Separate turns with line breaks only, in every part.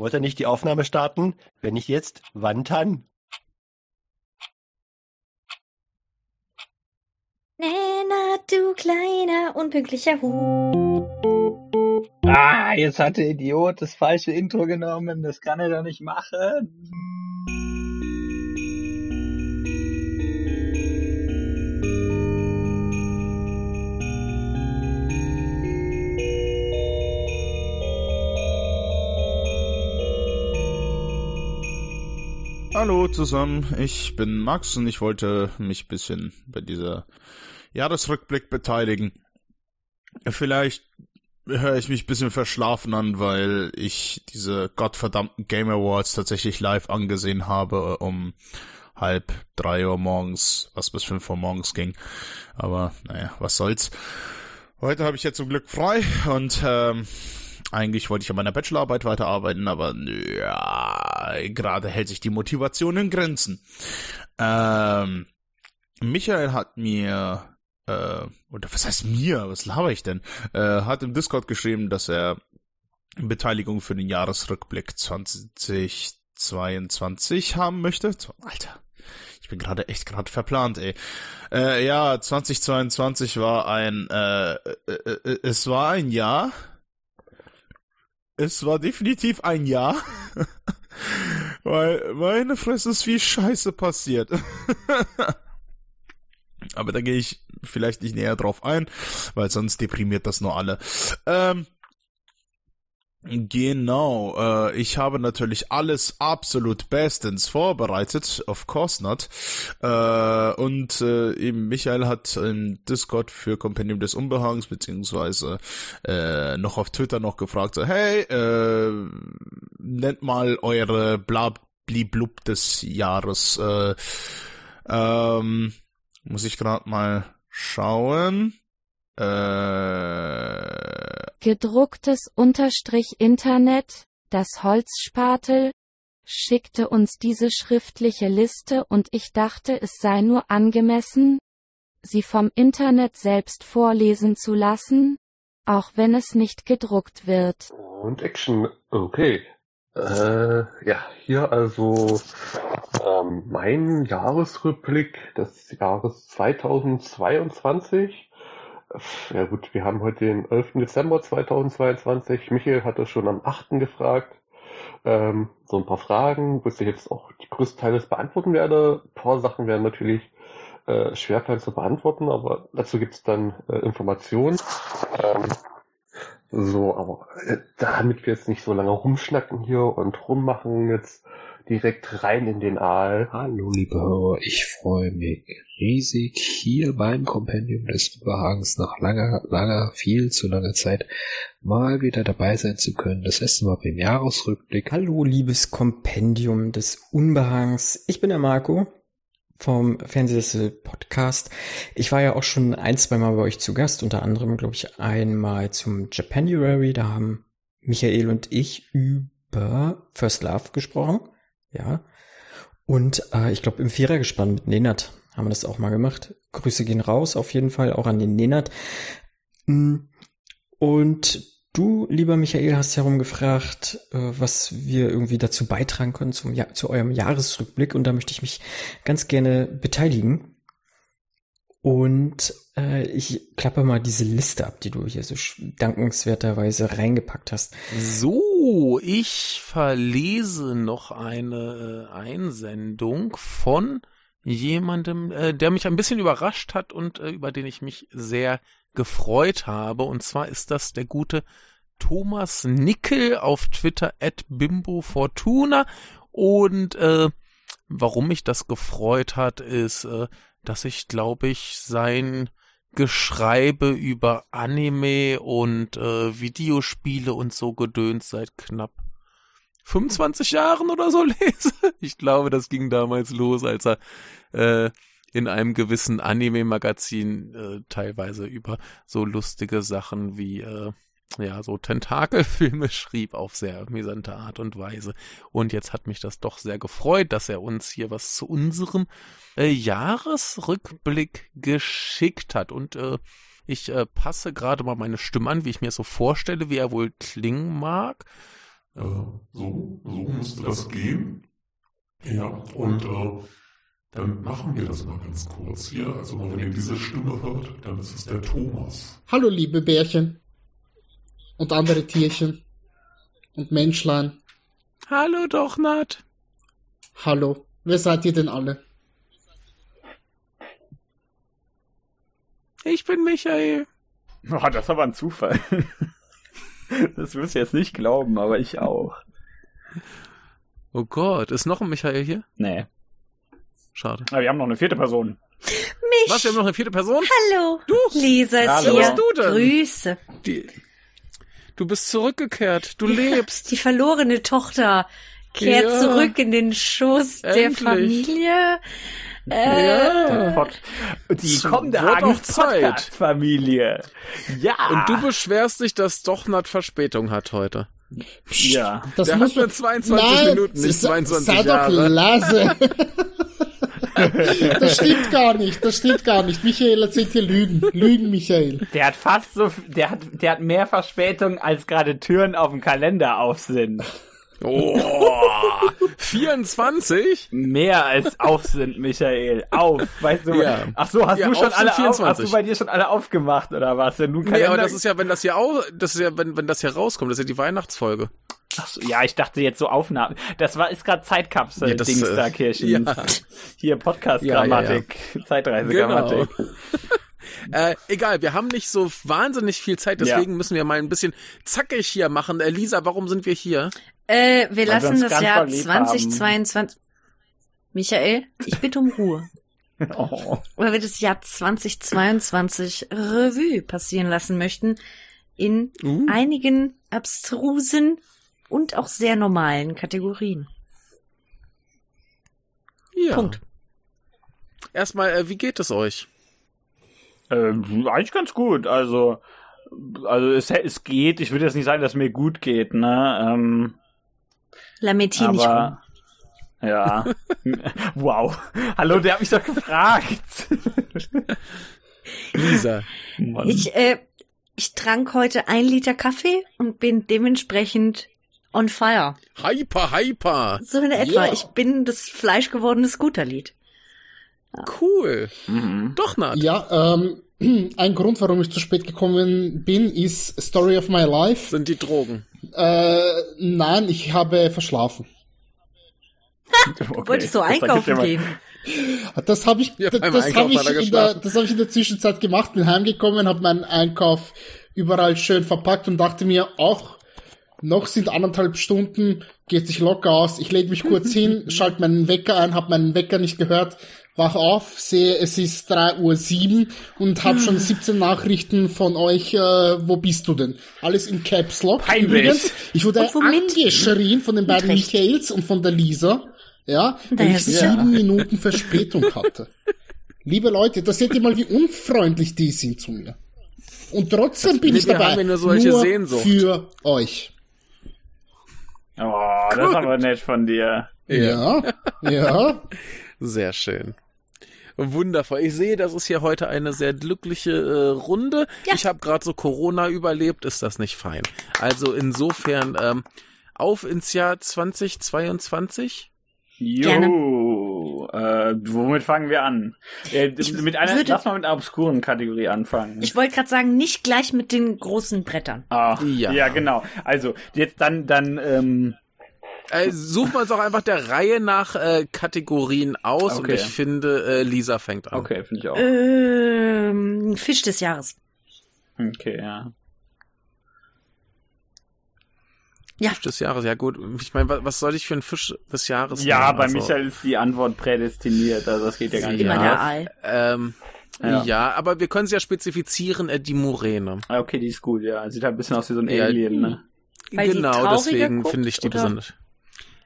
Wollt ihr nicht die Aufnahme starten? Wenn nicht jetzt, wann dann?
Nena, du kleiner, unpünktlicher Hu.
Ah, jetzt hat der Idiot das falsche Intro genommen. Das kann er doch nicht machen.
Hallo zusammen, ich bin Max und ich wollte mich ein bisschen bei dieser Jahresrückblick beteiligen. Vielleicht höre ich mich ein bisschen verschlafen an, weil ich diese gottverdammten Game Awards tatsächlich live angesehen habe um halb drei Uhr morgens, was bis fünf Uhr morgens ging. Aber naja, was soll's. Heute habe ich ja zum Glück frei und ähm, eigentlich wollte ich an meiner Bachelorarbeit weiterarbeiten, aber ja, gerade hält sich die Motivation in Grenzen. Ähm, Michael hat mir, äh, oder was heißt mir, was laber ich denn, äh, hat im Discord geschrieben, dass er Beteiligung für den Jahresrückblick 2022 haben möchte. Alter, ich bin gerade echt gerade verplant, ey. Äh, ja, 2022 war ein, äh, äh, äh, es war ein Jahr, es war definitiv ein Ja. Weil meine Fresse ist viel Scheiße passiert. Aber da gehe ich vielleicht nicht näher drauf ein, weil sonst deprimiert das nur alle. Ähm, Genau, äh, ich habe natürlich alles absolut bestens vorbereitet, of course not. Äh, und äh, eben Michael hat im Discord für Compendium des Unbehagens, beziehungsweise äh, noch auf Twitter noch gefragt, so, hey, äh, nennt mal eure Blabli-Blub des Jahres. Äh, ähm, muss ich gerade mal schauen. Äh,
gedrucktes Unterstrich Internet, das Holzspatel, schickte uns diese schriftliche Liste und ich dachte es sei nur angemessen, sie vom Internet selbst vorlesen zu lassen, auch wenn es nicht gedruckt wird.
Und Action, okay. Äh, ja, hier also ähm, mein Jahresrückblick des Jahres 2022. Ja gut, wir haben heute den 11. Dezember 2022. Michael hat das schon am 8. gefragt. Ähm, so ein paar Fragen, bis ich jetzt auch die größten Teile beantworten werde. Ein paar Sachen werden natürlich äh, schwerfallen zu beantworten, aber dazu gibt es dann äh, Informationen. Ähm, so, aber äh, damit wir jetzt nicht so lange rumschnacken hier und rummachen, jetzt direkt rein in den Aal.
Hallo, liebe Hörer, ich freue mich riesig, hier beim Kompendium des Überhagens nach langer, langer, viel zu langer Zeit mal wieder dabei sein zu können. Das erste Mal beim Jahresrückblick.
Hallo, liebes Kompendium des Unbehagens. Ich bin der Marco vom Fernsehsessel Podcast. Ich war ja auch schon ein, zwei Mal bei euch zu Gast, unter anderem, glaube ich, einmal zum Japanuary. Da haben Michael und ich über First Love gesprochen. Ja. Und äh, ich glaube, im Vierergespann mit Nenat haben wir das auch mal gemacht. Grüße gehen raus, auf jeden Fall auch an den Nenat. Mm, und du, lieber Michael, hast herumgefragt, äh, was wir irgendwie dazu beitragen können zum, zu eurem Jahresrückblick. Und da möchte ich mich ganz gerne beteiligen. Und äh, ich klappe mal diese Liste ab, die du hier so dankenswerterweise reingepackt hast.
So, ich verlese noch eine äh, Einsendung von jemandem, äh, der mich ein bisschen überrascht hat und äh, über den ich mich sehr gefreut habe. Und zwar ist das der gute Thomas Nickel auf Twitter at Bimbo Fortuna. Und äh, warum mich das gefreut hat, ist, äh, dass ich, glaube ich, sein Geschreibe über Anime und äh, Videospiele und so gedöns seit knapp 25 Jahren oder so lese. Ich glaube, das ging damals los, als er äh, in einem gewissen Anime-Magazin äh, teilweise über so lustige Sachen wie äh, ja, so Tentakelfilme schrieb auf sehr amüsante Art und Weise. Und jetzt hat mich das doch sehr gefreut, dass er uns hier was zu unserem äh, Jahresrückblick geschickt hat. Und äh, ich äh, passe gerade mal meine Stimme an, wie ich mir so vorstelle, wie er wohl klingen mag.
Äh, so. müsste das gehen. Ja, und äh, dann machen wir das mal ganz kurz hier. Also wenn ihr diese Stimme hört, dann ist es der Thomas.
Hallo liebe Bärchen und andere Tierchen und Menschlein.
Hallo doch, Nat.
Hallo, wer seid ihr denn alle?
Ich bin Michael.
Oh, das ist aber ein Zufall. Das wirst du jetzt nicht glauben, aber ich auch.
Oh Gott, ist noch ein Michael hier?
Nee.
Schade.
Aber wir haben noch eine vierte Person.
Mich.
Was, wir haben noch eine vierte Person?
Hallo. Du. Lisa ist
Hallo.
hier.
Was
bist du denn?
Grüße.
Die, du bist zurückgekehrt. Du lebst.
Die verlorene Tochter kehrt
Ja.
zurück in den Schoß der
Endlich.
Familie. Äh,
Ja.
Die
Es
kommende
Zeit.
Podcast-Familie. Ja.
Und du beschwerst dich, dass doch Nat Verspätung hat heute.
Ja.
Das
Der
muss
hat nur
man-
22
Nein,
Minuten, nicht
sei-
22
sei
Jahre.
doch leise. das stimmt gar nicht, das stimmt gar nicht. Michael erzählt hier Lügen. Lügen, Michael.
Der hat fast so, der hat, der hat mehr Verspätung, als gerade Türen auf dem Kalender auf sind.
Oh, 24?
Mehr als auf sind, Michael. Auf, weißt du?
Ja.
Ach so, hast
Ja,
du schon alle auf, hast
24.
du bei dir schon alle aufgemacht oder was? Du einen
Nee, aber das ist ja, wenn das hier auch, das ist ja, wenn, wenn das hier rauskommt, das ist ja die Weihnachtsfolge.
Ach so, ja, ich dachte jetzt so Aufnahmen. Das war ist gerade Zeitkapsel
Ja, das,
Dings
äh,
da Kirchen.
ja.
Hier Podcast
Ja, ja,
Grammatik, Zeitreise Grammatik.
Äh, egal, wir haben nicht so wahnsinnig viel Zeit, deswegen müssen wir mal ein bisschen zackig hier machen. Äh, Lisa, warum sind wir hier?
äh, wir
wir
lassen
uns
das Jahr
doll lieb haben.
2022. Michael, ich bitte um Ruhe.
Oh.
Weil wir das Jahr 2022 Revue passieren lassen möchten in
Uh.
einigen abstrusen und auch sehr normalen Kategorien.
Ja.
Punkt.
Erstmal, äh, wie geht es euch?
Ähm, eigentlich ganz gut. Also, also es, es geht. Ich würde jetzt nicht sagen, dass mir gut geht, ne? Ähm,
Lamentier nicht rum.
aber ja. wow. Hallo, der hat mich doch gefragt.
Lisa.
Mann.
Ich, äh, ich trank heute ein Liter Kaffee und bin dementsprechend on fire.
Hyper, hyper.
So in etwa.
Ja.
Ich bin das fleischgewordene Scooterlied.
Cool.
Mhm.
Doch, Nat.
Ja, ähm, ein Grund, warum ich zu spät gekommen bin, ist Story of my life.
Sind die Drogen.
Äh, nein, ich habe verschlafen.
Okay,
Wolltest du
das
einkaufen
mal-
gehen?
Das habe ich,
Ja,
das, das habe ich, in der, das habe ich in der Zwischenzeit gemacht, bin heimgekommen, habe meinen Einkauf überall schön verpackt und dachte mir, auch noch sind anderthalb Stunden, geht sich locker aus. Ich lege mich kurz hin, schalte meinen Wecker ein, habe meinen Wecker nicht gehört, wach auf, sehe, es ist 3.07 Uhr und habe schon 17 Nachrichten von euch, äh, wo bist du denn? Alles in Caps Lock.
Peinlich.
Übrigens, ich wurde angeschrien von den beiden. Michaels und von der Lisa, ja, weil ich sieben Minuten Verspätung hatte. Liebe Leute, da seht ihr mal, wie unfreundlich die sind zu mir. Und trotzdem bin
Nee,
ich dabei.
haben ja nur solche
nur
Sehnsucht.
für euch.
Oh, das ist aber nett von dir.
Ja, ja.
Sehr schön. Wundervoll. Ich sehe, das ist hier heute eine sehr glückliche äh, Runde.
Ja.
Ich habe gerade so Corona überlebt, ist das nicht fein. Also insofern ähm, auf ins Jahr 2022.
Jo, äh, womit fangen wir an? Äh,
Ich
mit einer,
würde-
lass mal mit einer obskuren Kategorie anfangen.
Ich wollte gerade sagen, nicht gleich mit den großen Brettern.
ah,
Ja.
ja. genau. Also, jetzt dann, dann, ähm,
Äh, suchen wir uns auch einfach der Reihe nach äh, Kategorien aus und
Okay.
ich finde, äh, Lisa fängt an.
okay, finde ich auch.
Ähm, Fisch des Jahres.
Okay, ja.
Ja.
Fisch des Jahres, ja gut. Ich meine, was, was soll ich für ein Fisch des Jahres
Ja,
nehmen?
bei
Also,
Michael ist die Antwort prädestiniert, also das geht ja gar nicht
Immer
Ja.
der. Aal.
Ähm,
Ja.
ja. aber wir können es ja spezifizieren, äh, die Muräne.
Ah, Okay, die ist gut, ja. Sieht halt ein bisschen aus wie so ein
Ja.
Alien, ne?
Genau, deswegen finde ich die
oder?
besonders.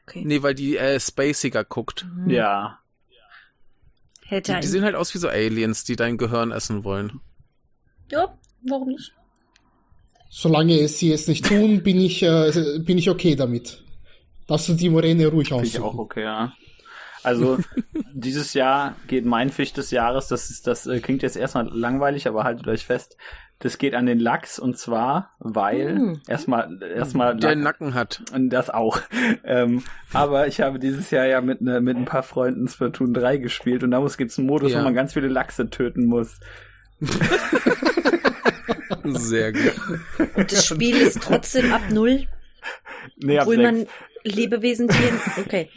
Okay.
Nee, weil die äh, spaciger guckt.
Hm.
Ja.
Hätte
Die, die sehen halt aus wie so Aliens, die dein Gehirn essen wollen.
Ja, warum nicht?
Solange sie es nicht tun, bin ich, äh, bin ich okay damit. Darfst du die Moräne ruhig
Finde ich auch
aussuchen.
okay, ja. Also dieses Jahr geht mein Fisch des Jahres, das ist, das äh, klingt jetzt erstmal langweilig, aber haltet euch fest. Das geht an den Lachs und zwar, weil
Mm.
erstmal erstmal
Der Nacken hat.
und das auch. Ähm, aber ich habe dieses Jahr ja mit, ne, mit ein paar Freunden Splatoon 3 gespielt und da muss gibt's einen Modus,
Ja.
wo man ganz viele Lachse töten muss.
Sehr gut.
Und das Spiel ist trotzdem ab null,
Nee, ab
obwohl
sechs.
man Lebewesen, Tieren, okay,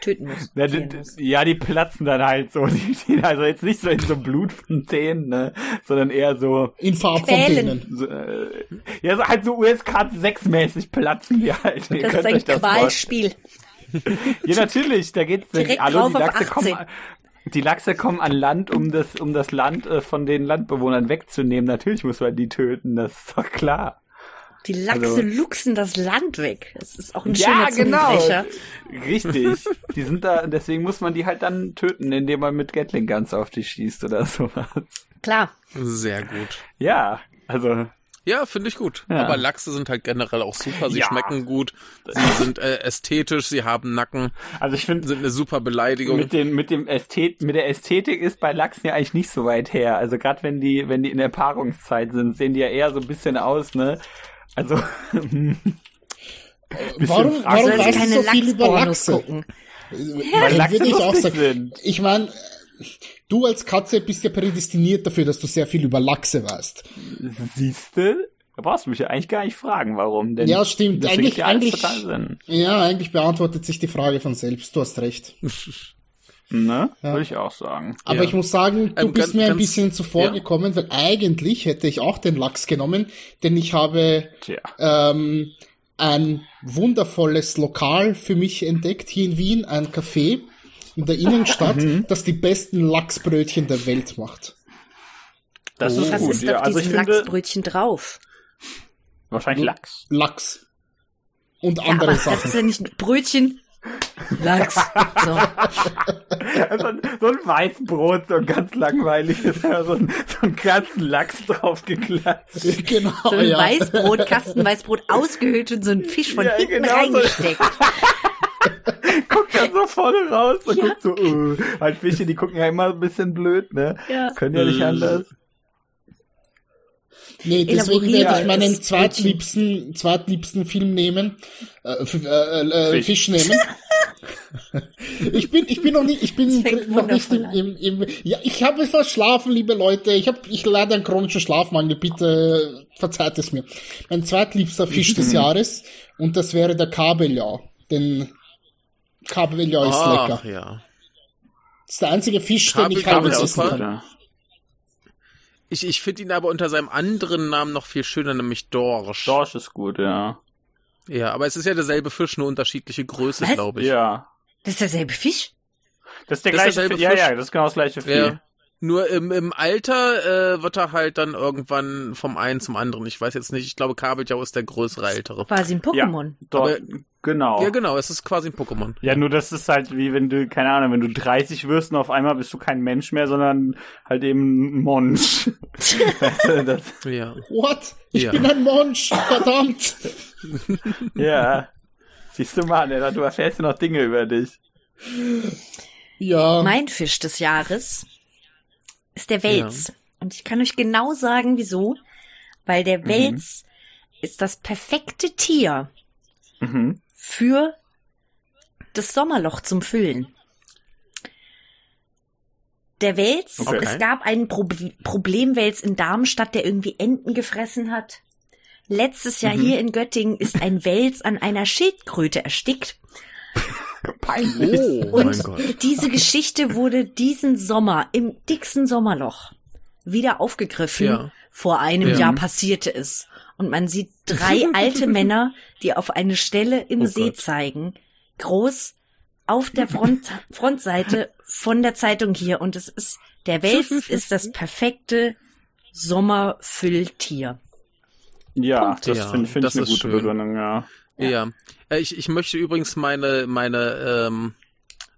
töten muss.
Ja die,
muss.
ja, die platzen dann halt so. Die, die, also jetzt nicht so in so Blutfontänen, ne, sondern eher so,
In Farbfontänen.
So äh, ja, so halt so USK 6 mäßig platzen die halt. Ihr
Das ist ein. Qualspiel.
Ja, natürlich, da geht's
Direkt
hallo, die Lachse
18.
kommen die Lachse kommen an Land, um das um das Land äh, von den Landbewohnern wegzunehmen. Natürlich muss man die töten, das ist doch klar.
Die Lachse
Also-
luchsen das Land weg. Das ist auch ein
Ja,
schöner
genau.
Zungenbrecher.
Richtig. Die sind da, deswegen muss man die halt dann töten, indem man mit Gatling Guns auf die schießt oder sowas.
Klar.
Sehr gut.
Ja, also
Ja, finde ich gut.
Ja.
Aber Lachse sind halt generell auch super. Sie
Ja.
schmecken gut. Sie sind äh, ästhetisch. Sie haben Nacken.
Also ich finde,
Sind eine super Beleidigung.
mit dem mit dem Ästhet mit der Ästhetik ist bei Lachsen ja eigentlich nicht so weit her. Also gerade wenn die wenn die in der Paarungszeit sind, sehen die ja eher so ein bisschen aus, ne? Also
Warum,
fragwürdig.
warum
Soll
weißt du
keine
so viel über Lachse?
gucken.
weil
Ja,
Lachse
würde ich auch
lustig
sagen.
sind.
Ich meine, du als Katze bist ja prädestiniert dafür, dass du sehr viel über Lachse weißt.
Siehste? Da brauchst du mich ja eigentlich gar nicht fragen, warum. Denn
Ja, stimmt. Eigentlich- eigentlich-. Ja, eigentlich beantwortet sich die Frage von selbst. Du hast recht.
Ne?
Ja.
Würde ich auch sagen.
Aber
Ja.
ich muss sagen, du
Ähm,
bist
ganz-
mir ein
ganz-
bisschen zuvor
ja.
gekommen, weil eigentlich hätte ich auch den Lachs genommen, denn ich habe
Tja.
ähm, ein wundervolles Lokal für mich entdeckt, hier in Wien, ein Café in der Innenstadt,
Mhm.
das die besten Lachsbrötchen der Welt macht.
Das ist
Was
gut.
ist
ja.
auf
Also ich
diesem
finde
Lachsbrötchen drauf?
wahrscheinlich Lachs.
Lachs. Und
Ja,
andere
aber das ist
Sachen.
ja nicht ein Brötchen. Lachs. So.
so, ein, so ein Weißbrot, so ein ganz langweiliges, ja, so ein, so einen ganzen Lachs draufgeklatscht.
genau,
So ein
ja.
Weißbrot, Kastenweißbrot ausgehöhlt und so ein Fisch von
Ja,
hinten
genau so.
reingesteckt.
Dann so vorne raus und guckt so, uh, halt Fische, die gucken ja immer ein bisschen blöd, ne?
Ja.
Können ja nicht anders.
Nee, deswegen werde ich meinen zweitliebsten, zweitliebsten Film nehmen, äh, f- äh, äh,
Fisch.
Fisch. nehmen. ich bin, ich bin noch nicht, ich bin noch nicht im, im, im ja, ich habe verschlafen, liebe Leute. Ich habe, ich leide an chronischen Schlafmangel. Bitte äh, verzeiht es mir. Mein zweitliebster Fisch des Jahres und das wäre der Kabeljau. Denn Kabeljau ist
Ach,
lecker.
ja.
Das ist der einzige Fisch, den ich
Kabeljau
halbwegs
ist
essen kann.
Ich, ich finde ihn aber unter seinem anderen Namen noch viel schöner, nämlich Dorsch.
Dorsch ist gut, ja.
Ja, aber es ist ja derselbe Fisch, nur unterschiedliche Größe, glaube ich.
Ja.
Das ist derselbe Fisch?
Das ist der
Das ist
gleiche
derselbe
Fisch. Ja,
Fisch.
ja, das ist genau das gleiche Vieh.
Ja. Nur im, im Alter äh, wird er halt dann irgendwann vom einen zum anderen. Ich weiß jetzt nicht, ich glaube, Kabeljau ist der größere Ältere.
Quasi ein Pokémon.
Dort,
Aber-
genau.
Ja, genau, es ist quasi ein Pokémon.
Ja, nur das ist halt wie wenn du, keine Ahnung, wenn du 30 wirst und auf einmal bist du kein Mensch mehr, sondern halt eben ein Monsch.
Ja.
What? Ich
Ja.
bin ein Monsch, verdammt.
ja. Siehst du mal, ne, du erfährst ja noch Dinge über dich.
Ja.
Mein Fisch des Jahres ist der Wels. Und ich kann euch genau sagen, wieso. Weil der
Mhm.
Wels ist das perfekte Tier
Mhm.
für das Sommerloch zum Füllen. Der Wels,
Okay.
es gab einen Pro Problemwels in Darmstadt, der irgendwie Enten gefressen hat. Letztes Jahr
Mhm.
hier in Göttingen ist ein Wels an einer Schildkröte erstickt.
Peinlich.
Oh mein Gott.
Diese Geschichte wurde diesen Sommer im dicksten Sommerloch wieder aufgegriffen.
Ja.
Vor einem
Ja.
Jahr passierte es. Und man sieht drei alte Männer, die auf eine Stelle im
Oh
See
Gott.
zeigen, groß auf der Front, Frontseite von der Zeitung hier. Und es ist, der Wels ist das perfekte Sommerfülltier.
Ja,
Punkt.
das
Ja,
finde find ich eine gute
schön.
Begründung, ja.
Ja. Äh, Ich, ich möchte übrigens meine, meine ähm,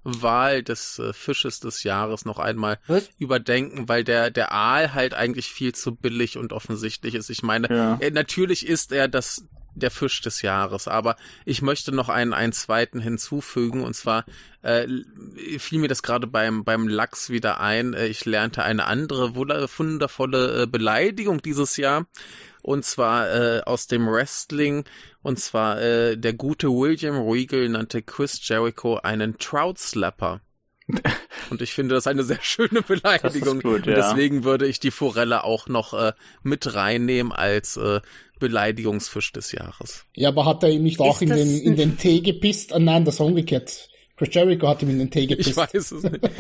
Wahl des äh, Fisches des Jahres noch einmal
Was?
überdenken, weil der, der Aal halt eigentlich viel zu billig und offensichtlich ist. Ich meine,
Ja.
äh, natürlich ist er das der Fisch des Jahres. Aber ich möchte noch einen, einen zweiten hinzufügen. Und zwar äh, fiel mir das gerade beim, beim Lachs wieder ein. Äh, ich lernte eine andere wundervolle äh, Beleidigung dieses Jahr. Und zwar äh, aus dem Wrestling. Und zwar äh, der gute William Regal nannte Chris Jericho einen Trout Slapper. Und ich finde das eine sehr schöne Beleidigung.
gut,
Und
ja.
deswegen würde ich die Forelle auch noch äh, mit reinnehmen als äh, Beleidigungsfisch des Jahres.
Ja, aber hat er ihm nicht auch in den, in den Tee gepisst? Ah, nein, das war umgekehrt. Chris Jericho hat ihm in den Tee gepisst.
Ich weiß es nicht.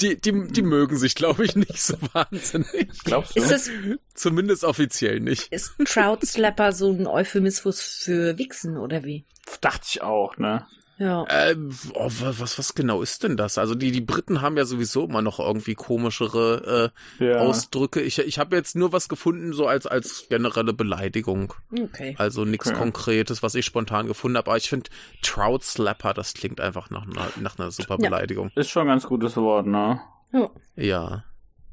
Die, die, die mögen sich, glaube ich, nicht so wahnsinnig.
Glaubst du?
Ist das,
Zumindest offiziell nicht.
ist Trout Slapper so ein Euphemismus für Wichsen oder wie?
Dachte ich auch, ne?
Ja.
Äh, oh, wa- was, was genau ist denn das? Also die, die Briten haben ja sowieso immer noch irgendwie komischere äh,
Ja.
Ausdrücke. Ich, ich habe jetzt nur was gefunden, so als, als generelle Beleidigung.
Okay.
Also nichts
Okay.
Konkretes, was ich spontan gefunden habe. Aber ich finde Trout Slapper, das klingt einfach nach, einer- nach einer super
Ja.
Beleidigung.
Ist schon ein ganz gutes Wort, ne?
Ja.
Ja,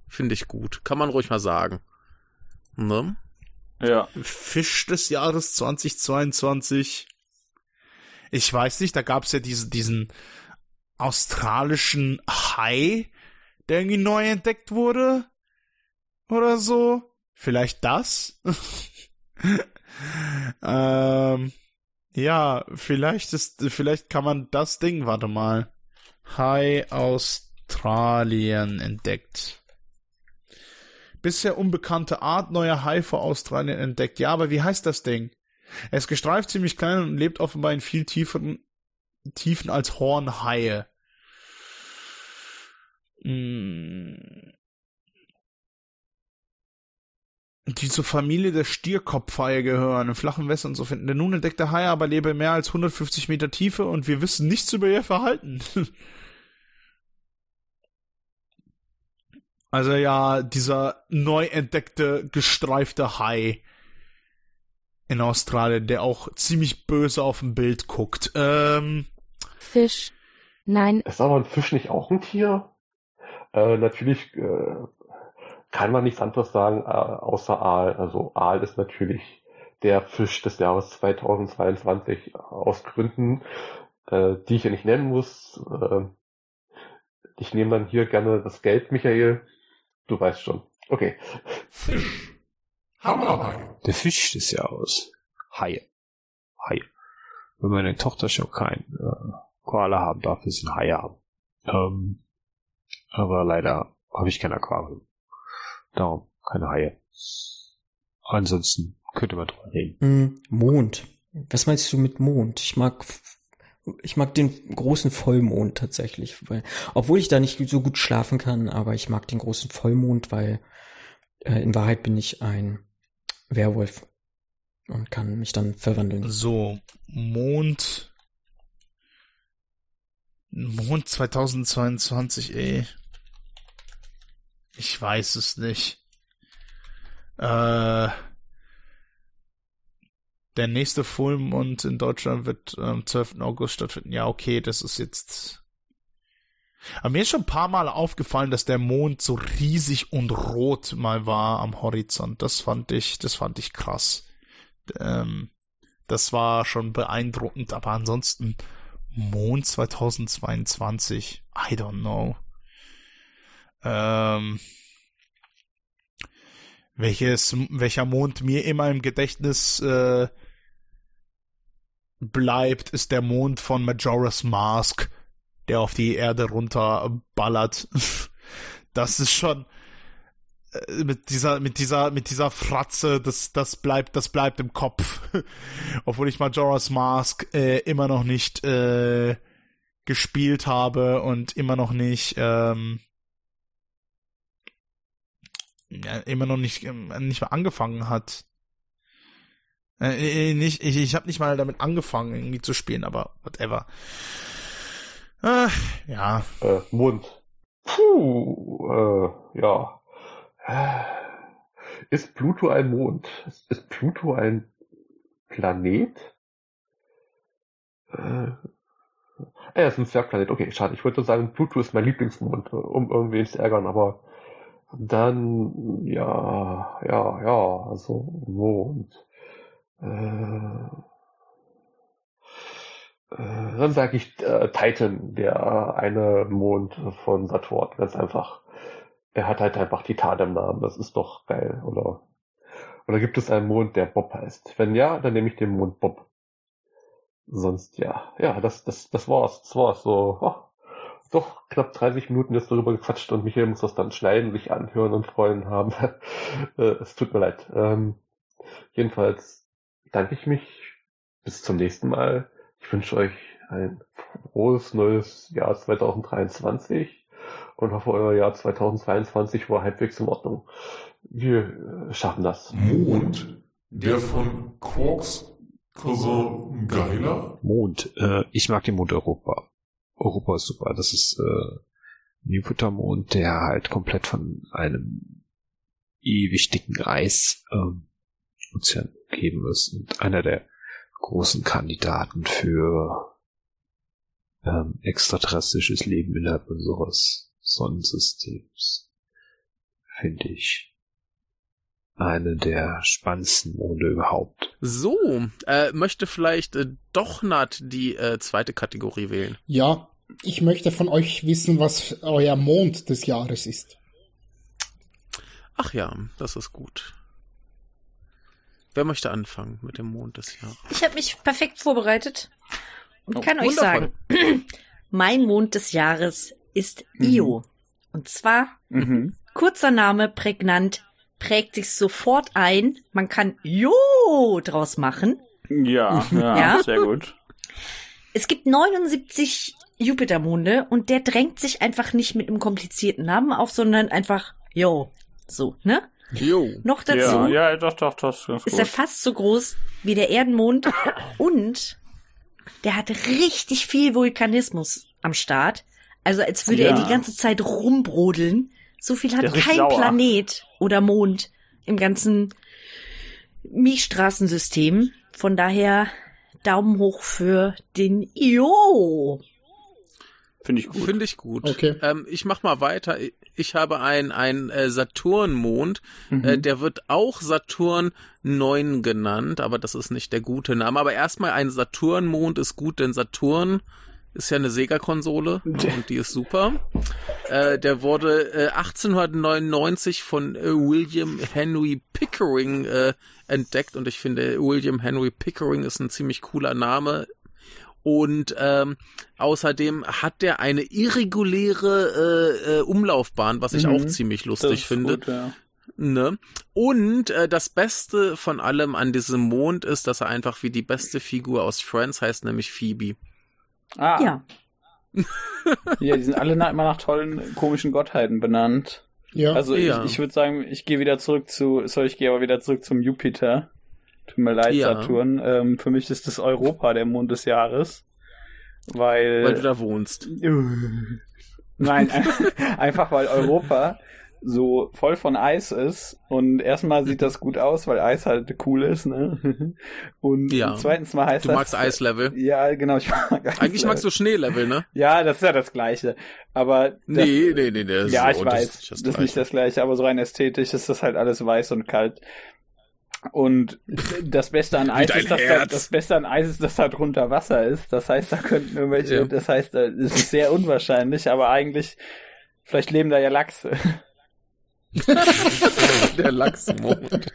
finde ich gut. Kann man ruhig mal sagen. Ne?
Ja.
Fisch des Jahres 2022. Ich weiß nicht, da gab's ja diese, diesen australischen Hai, der irgendwie neu entdeckt wurde. Oder so. Vielleicht das? ähm, ja, vielleicht ist, vielleicht kann man das Ding, warte mal. Hai Australien entdeckt. Bisher unbekannte Art neuer Hai vor Australien entdeckt. Ja, aber wie heißt das Ding? Er ist gestreift, ziemlich klein und lebt offenbar in viel tieferen Tiefen als Hornhaie. Mm. Die zur Familie der Stierkopfhaie gehören, in flachen Wässern zu finden. Der nun entdeckte Hai aber lebe mehr als 150 Meter Tiefe und wir wissen nichts über ihr Verhalten. Also ja, dieser neu entdeckte, gestreifte Hai in Australien, der auch ziemlich böse auf dem Bild guckt. Ähm,
Fisch. Nein,
Ist aber ein Fisch nicht auch ein Tier? Äh, natürlich äh, kann man nichts anderes sagen äh, außer Aal. Also Aal ist natürlich der Fisch des Jahres 2022 aus Gründen, äh, die ich ja nicht nennen muss. Äh, ich nehme dann hier gerne das Geld, Michael. Du weißt schon. Okay.
Fisch. Hammerhai.
Der Fisch des Jahres. Haie. Haie. Wenn meine Tochter schon kein äh, Koala haben darf, ist sie ein Haie haben. Ähm, aber leider habe ich kein Aquarium. Darum keine Haie. Ansonsten könnte man drüber reden.
Hm, Mond. Was meinst du mit Mond? Ich mag, ich mag den großen Vollmond tatsächlich, weil, obwohl ich da nicht so gut schlafen kann, aber ich mag den großen Vollmond, weil äh, in Wahrheit bin ich ein Werwolf und kann mich dann verwandeln.
so, Mond. Mond 2022, ey. Ich weiß es nicht. Äh, der nächste Vollmond in Deutschland wird am 12. August stattfinden. Ja, okay, das ist jetzt. Aber mir ist schon ein paar Mal aufgefallen, dass der Mond so riesig und rot mal war am Horizont. Das fand ich, das fand ich krass. Ähm, das war schon beeindruckend, aber ansonsten Mond 2022, I don't know. Ähm, welches, welcher Mond mir immer im Gedächtnis äh, bleibt, ist der Mond von Majora's Mask, der auf die Erde runterballert. Das ist schon äh, mit dieser mit dieser mit dieser Fratze, das das bleibt das bleibt im Kopf, obwohl ich Majora's Mask äh, immer noch nicht äh, gespielt habe und immer noch nicht ähm, ja, immer noch nicht ähm, nicht mal angefangen hat. Äh, äh, nicht, ich ich habe nicht mal damit angefangen irgendwie zu spielen, aber whatever. Äh, ja,
Äh, Mond. Puh, äh, ja. Ist Pluto ein Mond? Ist, Pluto ein Planet? Äh, er ist ein Zwergplanet. Okay, schade. Ich wollte sagen, Pluto ist mein Lieblingsmond, um irgendwen zu ärgern, aber dann, ja, ja, ja, also Mond. Äh, dann sage ich äh, Titan, der eine Mond von Saturn, ganz einfach. Er hat halt einfach Titan im Namen, das ist doch geil, oder? Oder gibt es einen Mond, der Bob heißt? Wenn ja, dann nehme ich den Mond Bob. Sonst ja, ja, das, das, das war's. Das war's so. Oh, doch knapp 30 Minuten jetzt darüber gequatscht und Michael muss das dann schneiden, sich anhören und freuen haben. Äh, es tut mir leid. Ähm, jedenfalls danke ich mich. Bis zum nächsten Mal. Ich wünsche euch ein frohes neues Jahr 2023 und hoffe, euer Jahr 2022 war halbwegs in Ordnung. Wir äh, schaffen das.
Mond, der von Quarks Cousin Geiler?
Mond. Äh, ich mag den Mond Europa. Europa ist super. Das ist äh, ein Jupitermond, der halt komplett von einem ewig dicken Eis ähm, Ozean umgeben ist und einer der großen Kandidaten für ähm, extraterrestrisches Leben innerhalb unseres Sonnensystems. Finde ich eine der spannendsten Monde überhaupt.
So, äh, möchte vielleicht äh, doch Nat die äh, zweite Kategorie wählen.
Ja, ich möchte von euch wissen, was euer Mond des Jahres ist.
Ach ja, das ist gut. Wer möchte anfangen mit dem Mond des Jahres?
Ich habe mich perfekt vorbereitet und
Oh,
kann euch sagen, mein Mond des Jahres ist Io. Und zwar
Mhm.
kurzer Name, prägnant, prägt sich sofort ein. Man kann Jo draus machen.
Ja, ja,
Ja?
sehr gut.
Es gibt 79 Jupitermonde und der drängt sich einfach nicht mit einem komplizierten Namen auf, sondern einfach Jo. So, ne?
Jo.
Noch dazu
Ja, ja, doch, doch, ist ganz
ist er
gut.
fast so groß wie der Erdenmond und der hat richtig viel Vulkanismus am Start. Also als würde er
Ja.
die ganze Zeit rumbrodeln. So viel hat kein
sauer.
Planet oder Mond im ganzen Milchstraßensystem. Von daher Daumen hoch für den Io.
Finde ich gut.
Finde ich gut.
Okay.
Ähm, ich mach mal weiter. Ich habe einen, einen äh, Saturnmond.
Mhm.
Äh, der wird auch Saturn 9 genannt, aber das ist nicht der gute Name. Aber erstmal ein Saturnmond ist gut, denn Saturn ist ja eine Sega-Konsole und die ist super. Äh, der wurde äh, 1899 von äh, William Henry Pickering äh, entdeckt und ich finde, William Henry Pickering ist ein ziemlich cooler Name. Und ähm, außerdem hat der eine irreguläre äh, äh, Umlaufbahn, was ich
Mhm.
auch ziemlich lustig finde.
Gut, ja.
Ne? Und äh, das Beste von allem an diesem Mond ist, dass er einfach wie die beste Figur aus Friends heißt, nämlich Phoebe.
Ah,
Ja.
ja, die sind alle nach, immer nach tollen, komischen Gottheiten benannt.
Ja.
Also
Ja.
ich, ich würde sagen, ich gehe wieder zurück zu, sorry, ich gehe aber wieder zurück zum Jupiter. Tut mir leid,
Ja.
Saturn. Ähm, für mich ist das Europa der Mond des Jahres. Weil.
Weil du da wohnst.
Nein, ein- einfach weil Europa so voll von Eis ist und erstmal sieht das gut aus, weil Eis halt cool ist, ne? Und
Ja.
zweitens mal heißt
Du
das.
magst Eislevel.
Ja, genau, ich mag Eislevel.
Eigentlich magst du Schneelevel, ne?
Ja, das ist ja das Gleiche. Aber. Das,
Nee, nee, nee, nee.
ja,
so,
ich
das
weiß,
nicht
das,
das
ist nicht das Gleiche, aber so rein ästhetisch ist das halt alles weiß und kalt. Und das Beste an Eis ist, dass da, das Beste an Eis ist, dass da drunter Wasser ist. Das heißt, da könnten irgendwelche,
Ja.
das heißt, es ist sehr unwahrscheinlich, aber eigentlich, vielleicht leben da ja Lachse.
Der Lachsmond.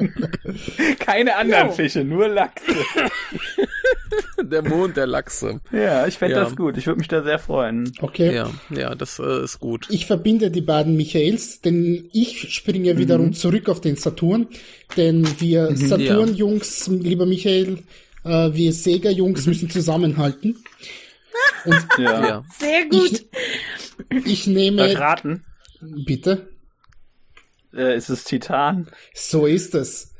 Keine anderen
Jo.
Fische, nur Lachse.
Der Mond der Lachse.
Ja, ich fände
Ja.
das gut. Ich würde mich da sehr freuen.
Okay.
Ja, ja, das äh, ist gut.
Ich verbinde die beiden Michaels, denn ich springe wiederum zurück auf den Saturn, denn wir Saturn-Jungs, lieber Michael, äh, wir Sega-Jungs müssen zusammenhalten. Und
Ja.
Ja.
Sehr gut.
ich, ich nehme,
raten?
bitte,
Äh, ist es Titan?
so ist es.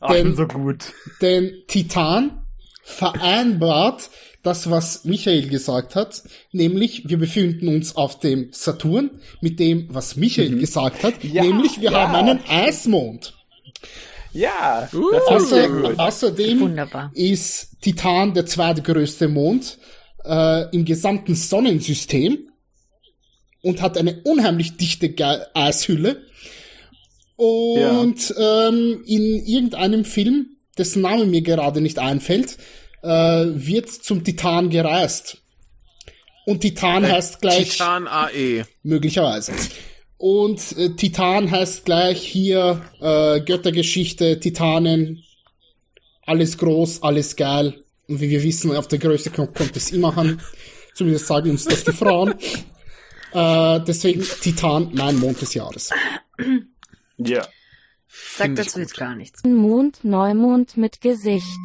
Ach, ich
Denn-
bin so gut.
Denn Titan vereinbart das, was Michael gesagt hat, nämlich wir befinden uns auf dem Saturn mit dem, was Michael gesagt hat,
Ja,
nämlich wir
ja.
haben einen Eismond.
Ja,
Uh.
das ist
Außer, außerdem
Wunderbar.
ist Titan der zweitgrößte Mond äh, im gesamten Sonnensystem und hat eine unheimlich dichte Ge Eishülle. Und ähm, in irgendeinem Film, dessen Name mir gerade nicht einfällt, äh, wird zum Titan gereist. Und Titan heißt gleich
Titan AE.
möglicherweise. Und äh, Titan heißt gleich hier äh, Göttergeschichte, Titanen, alles groß, alles geil. Und wie wir wissen, auf der Größe kommt, kommt es immer an. Zumindest sagen uns das die Frauen. Äh, deswegen Titan, mein Mond des Jahres.
Ja.
Sag
Find ich
dazu jetzt gar nichts.
Mond, Neumond mit Gesicht.